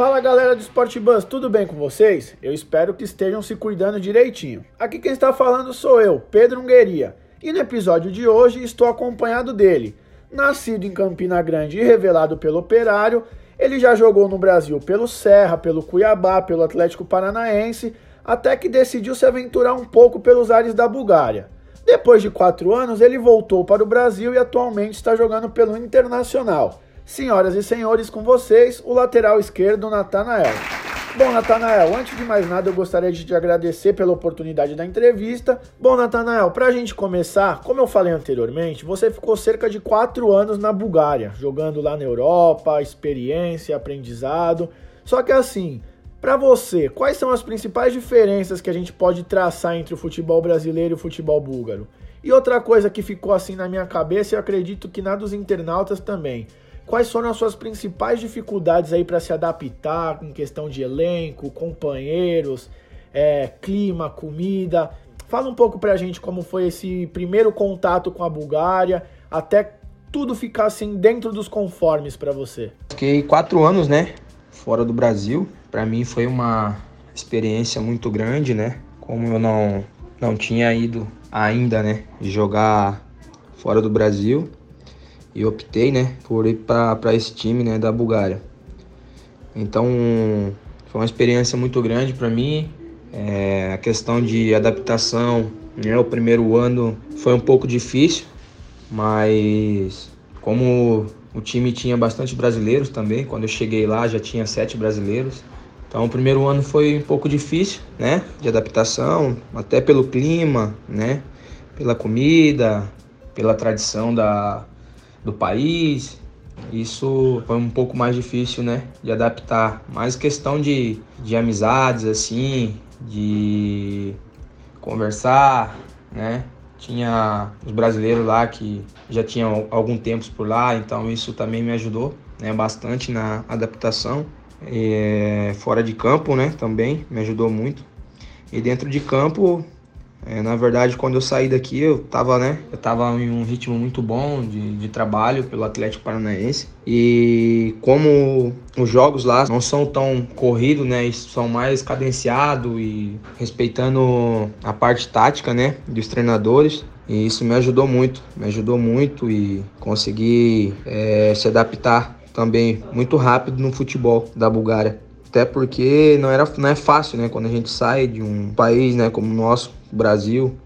Fala galera do Sport Bus, tudo bem com vocês? Eu espero que estejam se cuidando direitinho. Aqui quem está falando sou eu, Pedro Ungueria, e no episódio de hoje estou acompanhado dele. Nascido em Campina Grande e revelado pelo Operário, ele já jogou no Brasil pelo Serra, pelo Cuiabá, pelo Atlético Paranaense, até que decidiu se aventurar um pouco pelos ares da Bulgária. Depois de quatro anos, ele voltou para o Brasil e atualmente está jogando pelo Internacional. Senhoras e senhores, com vocês, o lateral esquerdo, Natanael. Bom, Natanael, antes de mais nada, eu gostaria de te agradecer pela oportunidade da entrevista. Bom, Natanael, para a gente começar, como eu falei anteriormente, você ficou cerca de quatro anos na Bulgária, jogando lá na Europa, experiência, aprendizado. Só que assim, para você, quais são as principais diferenças que a gente pode traçar entre o futebol brasileiro e o futebol búlgaro? E outra coisa que ficou assim na minha cabeça, e acredito que na dos internautas também. Quais foram as suas principais dificuldades aí para se adaptar em questão de elenco, companheiros, é, clima, comida? Fala um pouco para a gente como foi esse primeiro contato com a Bulgária, até tudo ficar assim dentro dos conformes para você. Fiquei quatro anos, né, fora do Brasil. Para mim foi uma experiência muito grande, né? Como eu não não tinha ido ainda, né, jogar fora do Brasil e optei, né, por ir para esse time, né, da Bulgária. Então, foi uma experiência muito grande para mim. É, a questão de adaptação, né, o primeiro ano foi um pouco difícil, mas como o time tinha bastante brasileiros também, quando eu cheguei lá já tinha sete brasileiros. Então o primeiro ano foi um pouco difícil, né, de adaptação, até pelo clima, né, pela comida, pela tradição da, do país. Isso foi um pouco mais difícil, né, de adaptar. Mas questão de, de amizades, assim, de conversar, né. Tinha os brasileiros lá que já tinham algum tempo por lá, então isso também me ajudou, né, bastante na adaptação. E, fora de campo, né, também me ajudou muito. E dentro de campo, é, na verdade, quando eu saí daqui, eu tava, né? Eu tava em um ritmo muito bom de, de trabalho pelo Atlético Paranaense. E como os jogos lá não são tão corridos, né? São mais cadenciados e respeitando a parte tática, né? Dos treinadores. E isso me ajudou muito, me ajudou muito e consegui é, se adaptar também muito rápido no futebol da Bulgária. Até porque não, era, não é fácil, né? Quando a gente sai de um país, né, como o nosso, Brasil,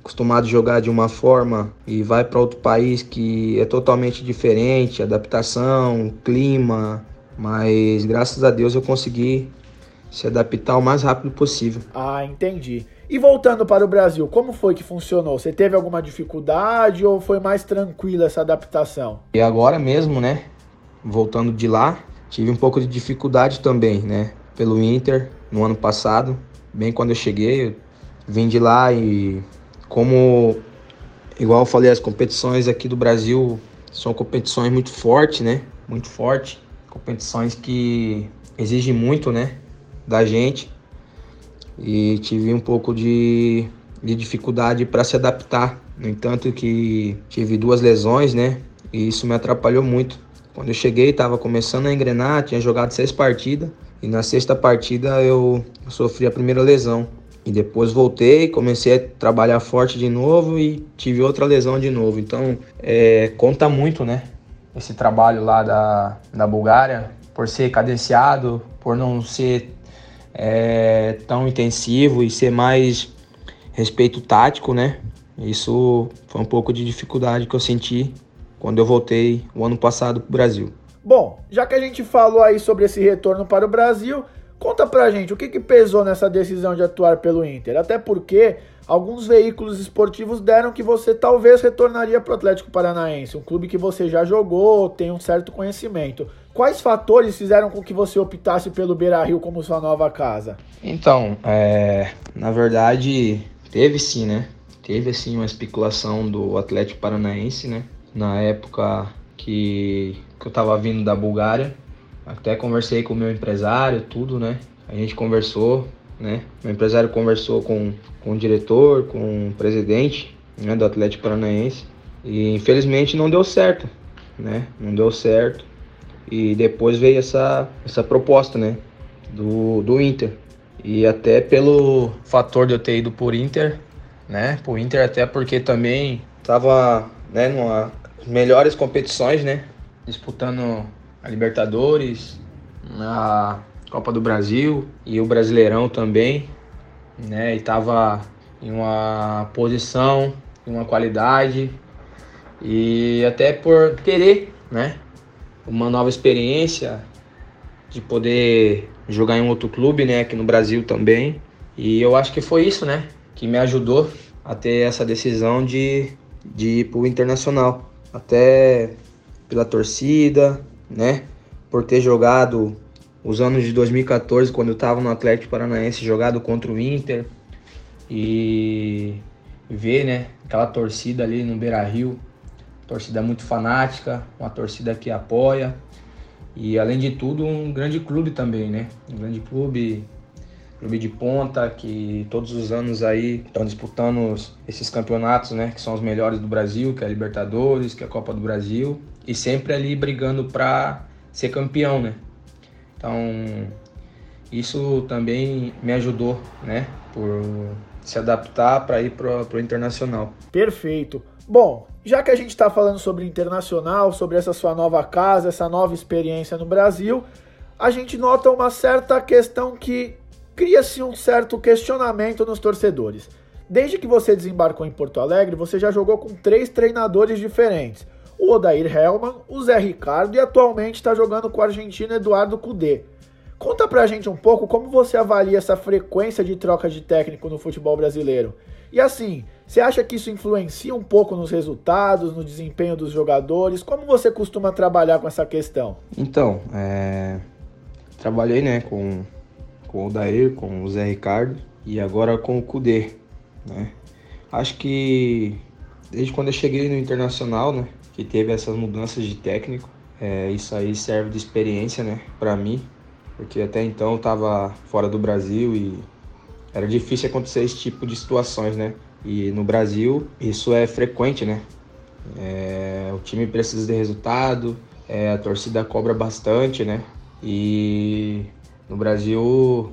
acostumado a jogar de uma forma e vai para outro país que é totalmente diferente, adaptação, clima, mas graças a Deus eu consegui se adaptar o mais rápido possível. Ah, entendi. E voltando para o Brasil, como foi que funcionou? Você teve alguma dificuldade ou foi mais tranquila essa adaptação? E agora mesmo, né? Voltando de lá, Tive um pouco de dificuldade também, né? Pelo Inter no ano passado, bem quando eu cheguei, eu vim de lá e como igual eu falei, as competições aqui do Brasil são competições muito fortes, né? Muito forte, competições que exigem muito, né, da gente. E tive um pouco de, de dificuldade para se adaptar. No entanto que tive duas lesões, né? E isso me atrapalhou muito. Quando eu cheguei, estava começando a engrenar, tinha jogado seis partidas. E na sexta partida eu sofri a primeira lesão. E depois voltei, comecei a trabalhar forte de novo e tive outra lesão de novo. Então, é, conta muito, né? Esse trabalho lá da, da Bulgária, por ser cadenciado, por não ser é, tão intensivo e ser mais respeito tático, né? Isso foi um pouco de dificuldade que eu senti quando eu voltei o ano passado para o Brasil. Bom, já que a gente falou aí sobre esse retorno para o Brasil, conta pra gente o que, que pesou nessa decisão de atuar pelo Inter. Até porque alguns veículos esportivos deram que você talvez retornaria para o Atlético Paranaense, um clube que você já jogou, tem um certo conhecimento. Quais fatores fizeram com que você optasse pelo Beira Rio como sua nova casa? Então, é, na verdade, teve sim, né? Teve assim uma especulação do Atlético Paranaense, né? na época que, que eu estava vindo da Bulgária. Até conversei com o meu empresário, tudo, né? A gente conversou, né? Meu empresário conversou com, com o diretor, com o presidente né, do Atlético Paranaense. E infelizmente não deu certo, né? Não deu certo. E depois veio essa, essa proposta, né? Do, do Inter. E até pelo fator de eu ter ido por Inter, né? Por Inter até porque também tava, né, numa melhores competições, né? Disputando a Libertadores, a Copa do Brasil e o Brasileirão também, né? E tava em uma posição, em uma qualidade e até por querer, né? Uma nova experiência de poder jogar em um outro clube, né? Aqui no Brasil também. E eu acho que foi isso, né? Que me ajudou a ter essa decisão de, de ir pro Internacional. Até pela torcida, né? Por ter jogado os anos de 2014, quando eu estava no Atlético Paranaense, jogado contra o Inter. E ver, né? Aquela torcida ali no Beira Rio. Torcida muito fanática, uma torcida que apoia. E além de tudo, um grande clube também, né? Um grande clube clube de ponta que todos os anos aí estão disputando esses campeonatos, né, que são os melhores do Brasil, que é a Libertadores, que é a Copa do Brasil, e sempre ali brigando para ser campeão, né? Então, isso também me ajudou, né, por se adaptar para ir para o internacional. Perfeito. Bom, já que a gente está falando sobre internacional, sobre essa sua nova casa, essa nova experiência no Brasil, a gente nota uma certa questão que cria-se um certo questionamento nos torcedores. Desde que você desembarcou em Porto Alegre, você já jogou com três treinadores diferentes: o Odair Hellman, o Zé Ricardo e atualmente está jogando com o argentino Eduardo Cudê. Conta pra gente um pouco como você avalia essa frequência de troca de técnico no futebol brasileiro. E assim, você acha que isso influencia um pouco nos resultados, no desempenho dos jogadores? Como você costuma trabalhar com essa questão? Então, é... trabalhei né, com com o Dair, com o Zé Ricardo e agora com o Kudê, né? Acho que desde quando eu cheguei no Internacional, né, que teve essas mudanças de técnico, é, isso aí serve de experiência, né, para mim, porque até então eu tava fora do Brasil e era difícil acontecer esse tipo de situações, né? E no Brasil isso é frequente, né? É, o time precisa de resultado, é, a torcida cobra bastante, né? E no Brasil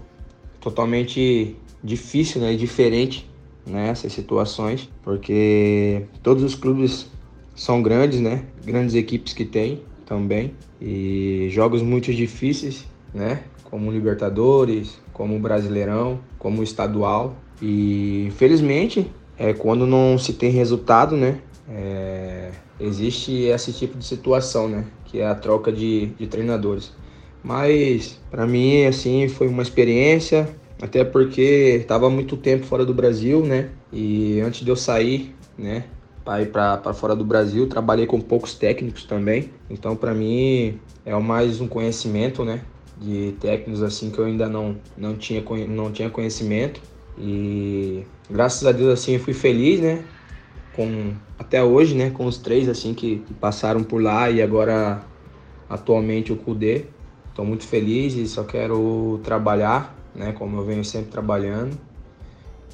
totalmente difícil, né, diferente nessas né, situações, porque todos os clubes são grandes, né, grandes equipes que tem também e jogos muito difíceis, né, como Libertadores, como Brasileirão, como Estadual e infelizmente é quando não se tem resultado, né, é, existe esse tipo de situação, né, que é a troca de, de treinadores. Mas para mim assim foi uma experiência, até porque estava muito tempo fora do Brasil, né? E antes de eu sair, né, para ir para fora do Brasil, trabalhei com poucos técnicos também. Então para mim é mais um conhecimento, né, de técnicos assim que eu ainda não não tinha não tinha conhecimento. E graças a Deus assim eu fui feliz, né? Com até hoje, né, com os três assim que, que passaram por lá e agora atualmente o Cudê. Estou muito feliz e só quero trabalhar, né, como eu venho sempre trabalhando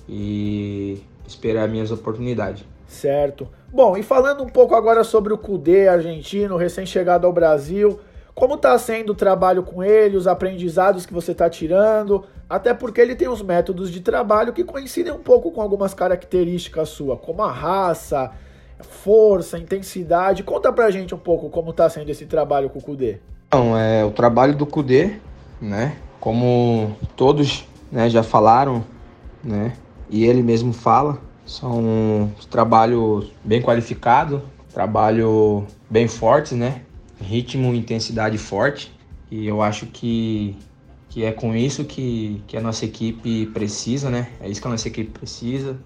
e esperar minhas oportunidades. Certo. Bom, e falando um pouco agora sobre o Cudê argentino, recém-chegado ao Brasil, como está sendo o trabalho com ele, os aprendizados que você está tirando, até porque ele tem uns métodos de trabalho que coincidem um pouco com algumas características suas, como a raça, força, intensidade. Conta pra gente um pouco como está sendo esse trabalho com o Cudê. Então, é o trabalho do Cudê, né? Como todos né, já falaram, né? E ele mesmo fala, são trabalhos bem qualificados, trabalho bem fortes, né? Ritmo intensidade forte. E eu acho que, que é com isso que, que a nossa equipe precisa, né? É isso que a nossa equipe precisa.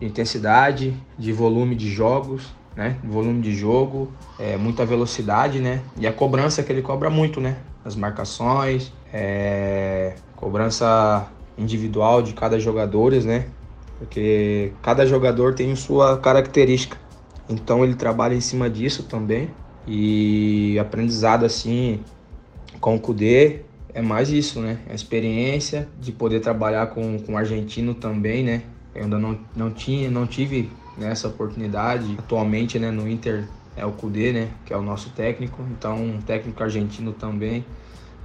De intensidade, de volume de jogos, né? Volume de jogo, é, muita velocidade, né? E a cobrança que ele cobra muito, né? As marcações, é, cobrança individual de cada jogador, né? Porque cada jogador tem sua característica. Então ele trabalha em cima disso também. E aprendizado assim com o Kudê é mais isso, né? A experiência de poder trabalhar com, com o argentino também, né? Eu ainda não, não, tinha, não tive nessa oportunidade. Atualmente, né, no Inter é o Cudê, né? Que é o nosso técnico, então um técnico argentino também.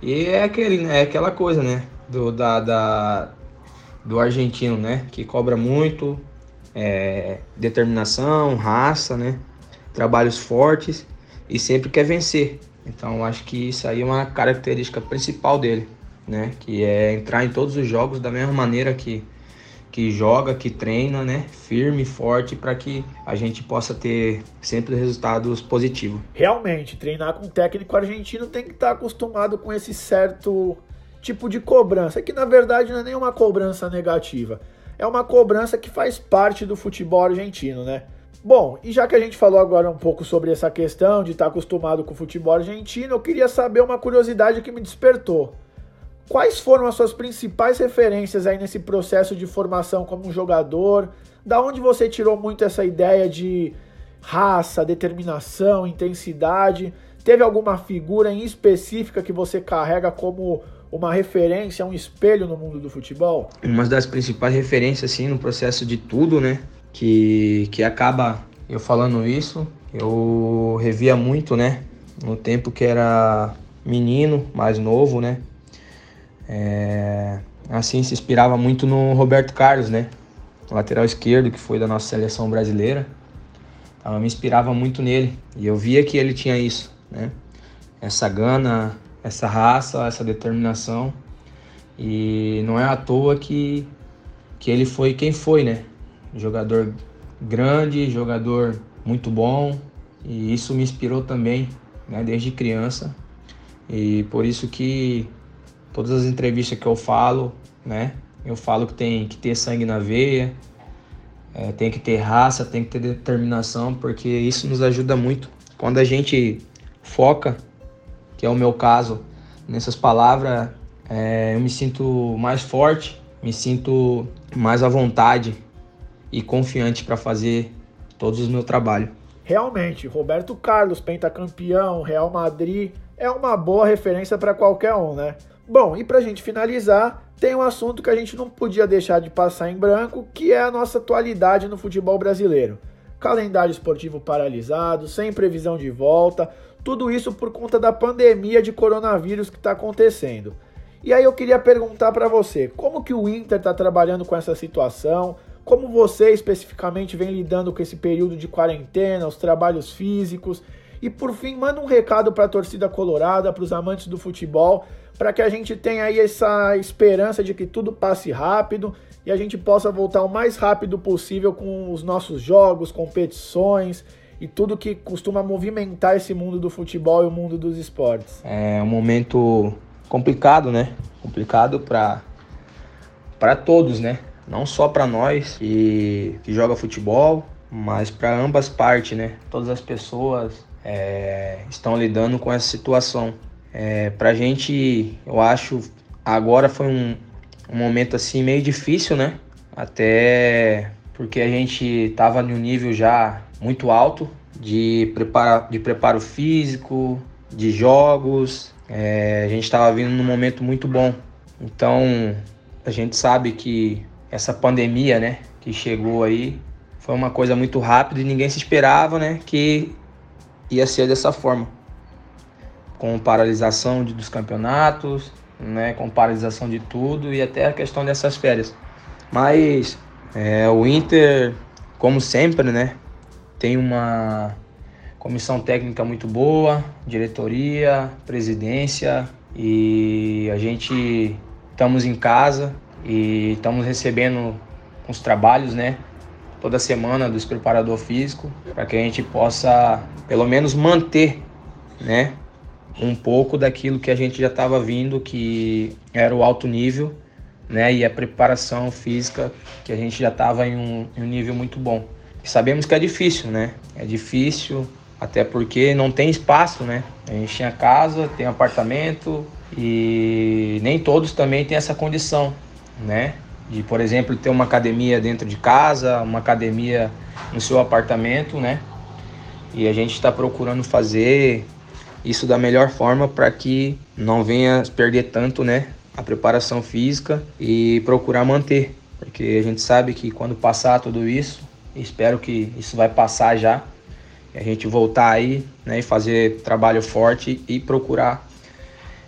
E é, aquele, é aquela coisa, né? Do, da, da, do argentino, né? Que cobra muito, é, determinação, raça, né? Trabalhos fortes e sempre quer vencer. Então acho que isso aí é uma característica principal dele, né? Que é entrar em todos os jogos da mesma maneira que que joga, que treina, né, firme, forte, para que a gente possa ter sempre resultados positivos. Realmente, treinar com um técnico argentino tem que estar acostumado com esse certo tipo de cobrança, que na verdade não é nenhuma cobrança negativa, é uma cobrança que faz parte do futebol argentino, né? Bom, e já que a gente falou agora um pouco sobre essa questão de estar acostumado com o futebol argentino, eu queria saber uma curiosidade que me despertou. Quais foram as suas principais referências aí nesse processo de formação como jogador? Da onde você tirou muito essa ideia de raça, determinação, intensidade? Teve alguma figura em específica que você carrega como uma referência, um espelho no mundo do futebol? Uma das principais referências, assim, no processo de tudo, né? Que, que acaba eu falando isso, eu revia muito, né? No tempo que era menino, mais novo, né? É, assim, se inspirava muito no Roberto Carlos, né? lateral esquerdo, que foi da nossa seleção brasileira. Então, eu me inspirava muito nele. E eu via que ele tinha isso, né? Essa gana, essa raça, essa determinação. E não é à toa que, que ele foi quem foi, né? Jogador grande, jogador muito bom. E isso me inspirou também, né? Desde criança. E por isso que Todas as entrevistas que eu falo, né? Eu falo que tem que ter sangue na veia, é, tem que ter raça, tem que ter determinação, porque isso nos ajuda muito. Quando a gente foca, que é o meu caso, nessas palavras, é, eu me sinto mais forte, me sinto mais à vontade e confiante para fazer todos os meus trabalhos. Realmente, Roberto Carlos, pentacampeão, Real Madrid, é uma boa referência para qualquer um, né? Bom, e para a gente finalizar, tem um assunto que a gente não podia deixar de passar em branco, que é a nossa atualidade no futebol brasileiro. Calendário esportivo paralisado, sem previsão de volta, tudo isso por conta da pandemia de coronavírus que está acontecendo. E aí eu queria perguntar para você, como que o Inter está trabalhando com essa situação? Como você especificamente vem lidando com esse período de quarentena, os trabalhos físicos? E por fim, manda um recado para a torcida colorada, para os amantes do futebol, para que a gente tenha aí essa esperança de que tudo passe rápido e a gente possa voltar o mais rápido possível com os nossos jogos, competições e tudo que costuma movimentar esse mundo do futebol e o mundo dos esportes. É um momento complicado, né? Complicado para para todos, né? Não só para nós que, que joga futebol, mas para ambas partes, né? Todas as pessoas é, estão lidando com essa situação. É, pra gente, eu acho, agora foi um, um momento assim meio difícil, né? Até porque a gente tava em um nível já muito alto de, prepara, de preparo físico, de jogos. É, a gente estava vindo num momento muito bom. Então a gente sabe que essa pandemia, né, que chegou aí, foi uma coisa muito rápida e ninguém se esperava, né, que ia ser dessa forma com paralisação de, dos campeonatos, né, com paralisação de tudo e até a questão dessas férias. Mas é, o Inter, como sempre, né, tem uma comissão técnica muito boa, diretoria, presidência e a gente estamos em casa e estamos recebendo os trabalhos, né, toda semana dos preparador físico para que a gente possa pelo menos manter, né, um pouco daquilo que a gente já estava vindo, que era o alto nível, né? E a preparação física, que a gente já estava em, um, em um nível muito bom. E sabemos que é difícil, né? É difícil, até porque não tem espaço, né? A gente tinha casa, tem apartamento e nem todos também têm essa condição, né? De, por exemplo, ter uma academia dentro de casa, uma academia no seu apartamento, né? E a gente está procurando fazer isso da melhor forma para que não venha perder tanto, né, a preparação física e procurar manter, porque a gente sabe que quando passar tudo isso, espero que isso vai passar já a gente voltar aí, né, e fazer trabalho forte e procurar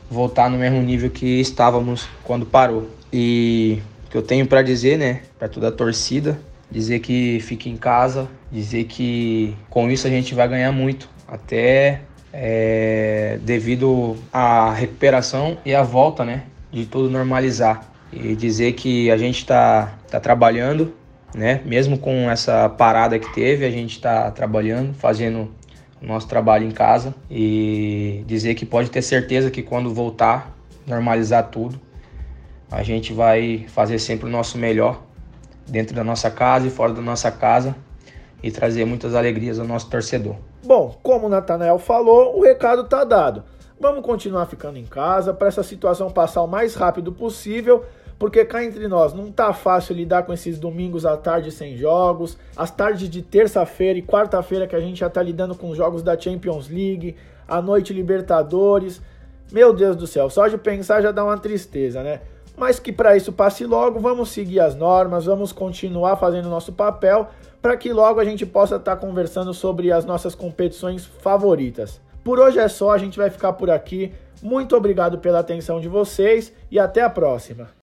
voltar no mesmo nível que estávamos quando parou. E que eu tenho para dizer, né, para toda a torcida, dizer que fique em casa, dizer que com isso a gente vai ganhar muito, até é, devido à recuperação e à volta, né, de tudo normalizar. E dizer que a gente está tá trabalhando, né, mesmo com essa parada que teve, a gente está trabalhando, fazendo o nosso trabalho em casa. E dizer que pode ter certeza que quando voltar, normalizar tudo, a gente vai fazer sempre o nosso melhor dentro da nossa casa e fora da nossa casa e trazer muitas alegrias ao nosso torcedor. Bom, como o Natanael falou, o recado está dado. Vamos continuar ficando em casa para essa situação passar o mais rápido possível, porque cá entre nós não tá fácil lidar com esses domingos à tarde sem jogos, as tardes de terça-feira e quarta-feira que a gente já tá lidando com os jogos da Champions League, a noite Libertadores. Meu Deus do céu, só de pensar já dá uma tristeza, né? Mas que para isso passe logo, vamos seguir as normas, vamos continuar fazendo nosso papel para que logo a gente possa estar tá conversando sobre as nossas competições favoritas. Por hoje é só, a gente vai ficar por aqui. Muito obrigado pela atenção de vocês e até a próxima.